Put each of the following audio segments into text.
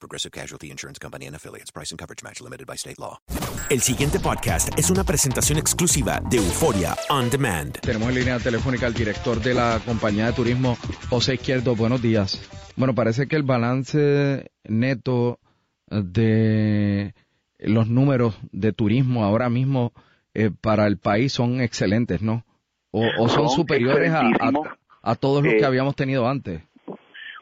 Progressive Casualty Insurance Company and Affiliates. Price and coverage match limited by state law. El siguiente podcast es una presentación exclusiva de Euforia On Demand. Tenemos en línea telefónica al director de la compañía de turismo, José Izquierdo. Buenos días. Bueno, parece que el balance neto de los números de turismo ahora mismo eh, para el país son excelentes, ¿no? O, o son, Son superiores a, a, excelentísimos. a todos los Eh, que habíamos tenido antes.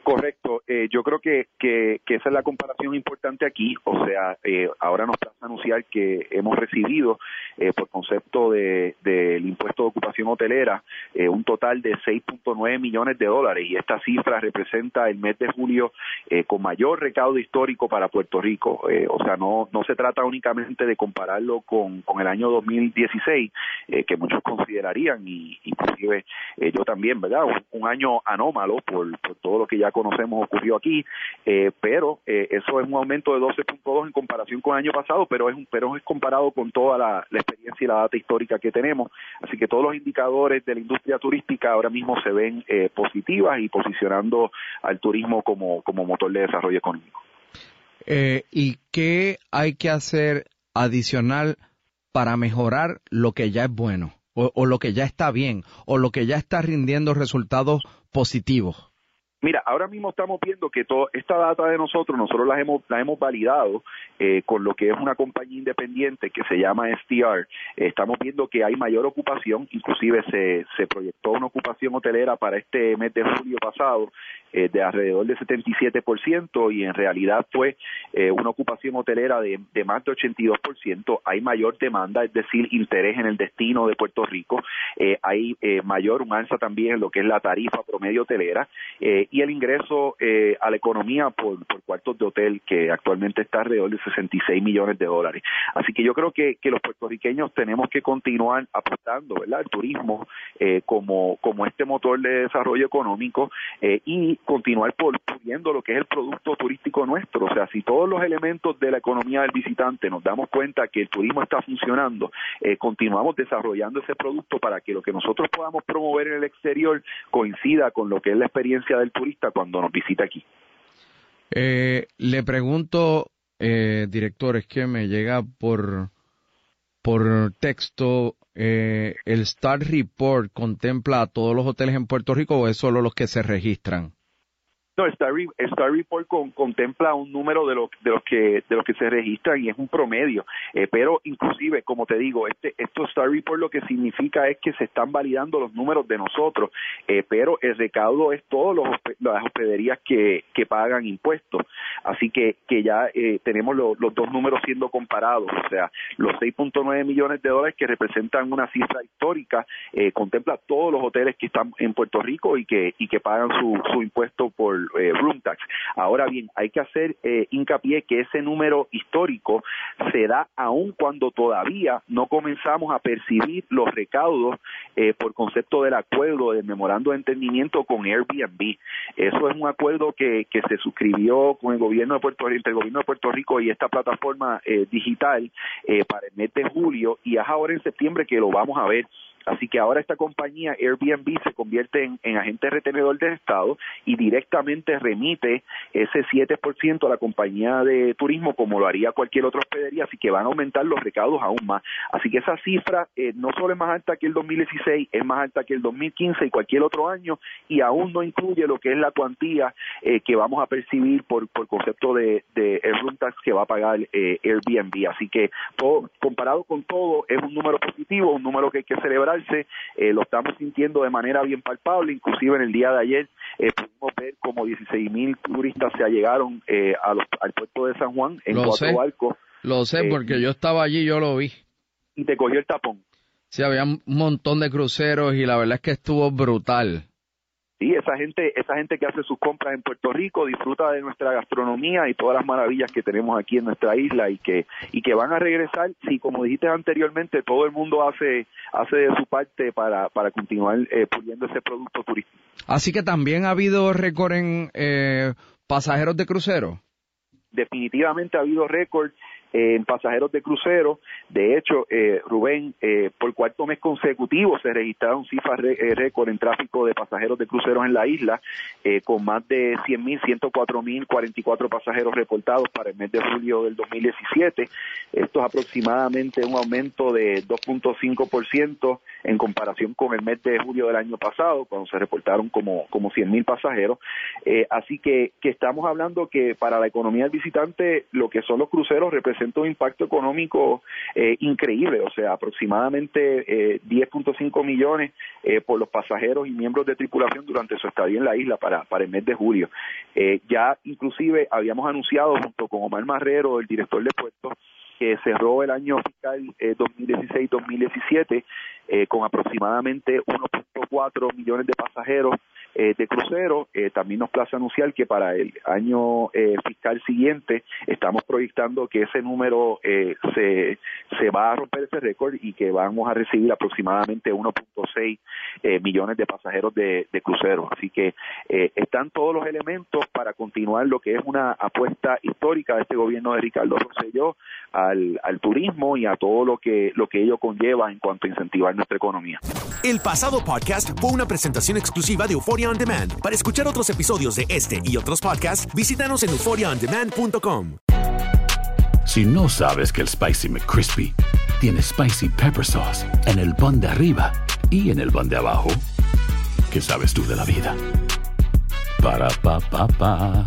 Correcto. Eh, yo creo que, que, esa es la comparación importante aquí. O sea, eh, ahora nos pasa a anunciar que hemos recibido, eh, por concepto de- del impuesto de ocupación hotelera, eh, un total de 6.9 millones de dólares. Y esta cifra representa el mes de julio eh, con mayor recaudo histórico para Puerto Rico. O sea, no, se trata únicamente de compararlo con, el año 2016, eh, que muchos considerarían, y inclusive yo también, ¿verdad? Un, un año anómalo por, por todo lo que ya conocemos ocurrió aquí, eh, pero eh, eso es un aumento de 12.2 en comparación con el año pasado, pero es un, pero es comparado con toda la, experiencia y la data histórica que tenemos, así que todos los indicadores de la industria turística ahora mismo se ven eh, positivas y posicionando al turismo como, como motor de desarrollo económico. ¿Y qué hay que hacer adicional para mejorar lo que ya es bueno? O lo que ya está bien, o lo que ya está rindiendo resultados positivos. Mira, ahora mismo estamos viendo que toda esta data de nosotros, nosotros la hemos, la hemos validado eh, con lo que es una compañía independiente que se llama STR. Estamos viendo que hay mayor ocupación, inclusive se, se proyectó una ocupación hotelera para este mes de julio pasado eh, de alrededor de 77% y en realidad fue eh, una ocupación hotelera de, de más de 82%. Hay mayor demanda, es decir, interés en el destino de Puerto Rico. Eh, hay eh, mayor, un alza también en lo que es la tarifa promedio hotelera eh, y el ingreso a la economía por, cuartos de hotel que actualmente está alrededor de 66 millones de dólares. Así que yo creo que, que los puertorriqueños tenemos que continuar apostando ¿verdad? al turismo como, como este motor de desarrollo económico y continuar puliendo lo que es el producto turístico nuestro. O sea, si todos los elementos de la economía del visitante nos damos cuenta que el turismo está funcionando, eh, continuamos desarrollando ese producto para que lo que nosotros podamos promover en el exterior coincida con lo que es la experiencia del turista cuando nos visita aquí. Eh, le pregunto, eh, director, es que me llega por, por texto, eh, ¿el Star Report contempla a todos los hoteles en Puerto Rico o es solo los que se registran? No, el Star, Report contempla un número de los de los que de los que se registran y es un promedio, eh, pero inclusive, como te digo, este esto Star Report lo que significa es que se están validando los números de nosotros, eh, pero el recaudo es todas las hospederías que, que pagan impuestos, así que que ya eh, tenemos los dos números siendo comparados, o sea, los 6.9 millones de dólares que representan una cifra histórica contempla todos los hoteles que están en Puerto Rico y que y que pagan su impuesto por eh, room tax. Ahora bien, hay que hacer eh, hincapié que ese número histórico se da aun cuando todavía no comenzamos a percibir los recaudos eh, por concepto del acuerdo del memorando de entendimiento con Airbnb. Eso es un acuerdo que, se suscribió con el gobierno de Puerto Rico, el gobierno de Puerto Rico y esta plataforma digital para el mes de julio y es ahora en septiembre que lo vamos a ver Así que ahora esta compañía Airbnb se convierte en, agente retenedor del Estado y directamente remite ese 7% a la compañía de turismo como lo haría cualquier otra hospedería, así que van a aumentar los recaudos aún más. Así que esa cifra eh, no solo es más alta que el 2016, es más alta que el 2015 y cualquier otro año y aún no incluye lo que es la cuantía eh, que vamos a percibir por, por concepto de, de el room tax que va a pagar eh, Airbnb. Así que todo, comparado con todo es un número positivo, un número que hay que celebrar eh, lo estamos sintiendo de manera bien palpable, inclusive en el día de ayer eh, pudimos ver como 16 mil turistas se allegaron eh, al puerto de San Juan en cuatro barcos. Lo sé porque yo estaba allí, yo lo vi. Y te cogió el tapón. Sí, había un montón de cruceros y la verdad es que estuvo brutal. Sí, esa gente, esa gente que hace sus compras en Puerto Rico disfruta de nuestra gastronomía y todas las maravillas que tenemos aquí en nuestra isla y que y que van a regresar. Sí, como dijiste anteriormente, todo el mundo hace hace de su parte para para continuar eh, puliendo ese producto turístico. Así que también ha habido récord en eh, pasajeros de crucero. Definitivamente ha habido récord en pasajeros de crucero. De hecho, eh, Rubén, eh, por cuarto mes consecutivo se registraron cifras eh, récord en tráfico de pasajeros de cruceros en la isla, con más de 100.000, 104.044 44 pasajeros reportados para el mes de julio del 2017. Esto es aproximadamente un aumento de 2.5% en comparación con el mes de julio del año pasado, cuando se reportaron como, como 100.000 pasajeros. así que, que estamos hablando que para la economía del visitante, lo que son los cruceros representan representa un impacto económico eh, increíble, o sea, aproximadamente eh, 10.5 millones eh, por los pasajeros y miembros de tripulación durante su estadía en la isla para, para el mes de julio. Eh, ya inclusive habíamos anunciado junto con Omar Marrero, el director de puestos, que cerró el año fiscal 2016-2017 con aproximadamente 1.4 millones de pasajeros eh, de crucero. Eh, también nos place anunciar que para el año eh, fiscal siguiente estamos proyectando que ese número se, se va a romper ese récord y que vamos a recibir aproximadamente 1.6 millones de pasajeros de, de cruceros. Así que están todos los elementos para continuar lo que es una apuesta histórica de este gobierno de Ricardo Rosselló al, al turismo y a todo lo que, lo que ello conlleva en cuanto a incentivar nuestra economía. El pasado podcast fue una presentación exclusiva de Para escuchar otros episodios de este y otros podcasts, visítanos en euphoriaondemand.com. Si no sabes que el Spicy McCrispy tiene Spicy Pepper Sauce en el pan de arriba y en el pan de abajo, ¿qué sabes tú de la vida? Para, pa, pa, pa.